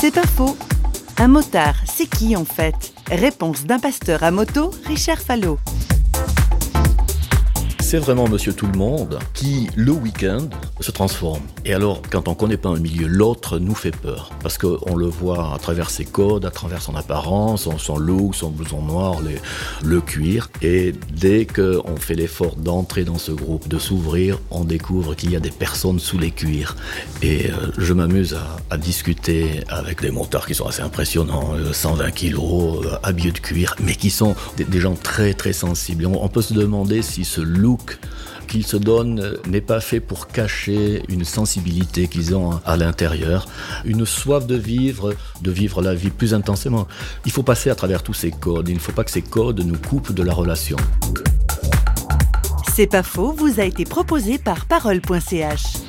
C'est pas faux. Un motard, c'est qui en fait? Réponse d'un pasteur à moto, Richard Fallot c'est vraiment monsieur tout le monde qui, le week-end, se transforme. Et alors, quand on connaît pas un milieu, l'autre nous fait peur. Parce qu'on le voit à travers ses codes, à travers son apparence, son, look, son blouson noir, le cuir. Et dès qu'on fait l'effort d'entrer dans ce groupe, de s'ouvrir, on découvre qu'il y a des personnes sous les cuirs. Et euh, je m'amuse à, discuter avec des motards qui sont assez impressionnants, 120 euh, kilos, euh, habillés de cuir, mais qui sont des, gens très très sensibles. on peut se demander si ce qu'ils se donnent n'est pas fait pour cacher une sensibilité qu'ils ont à l'intérieur, une soif de vivre, de vivre la vie plus intensément. Il faut passer à travers tous ces codes, il ne faut pas que ces codes nous coupent de la relation. C'est pas faux, vous a été proposé par parole.ch.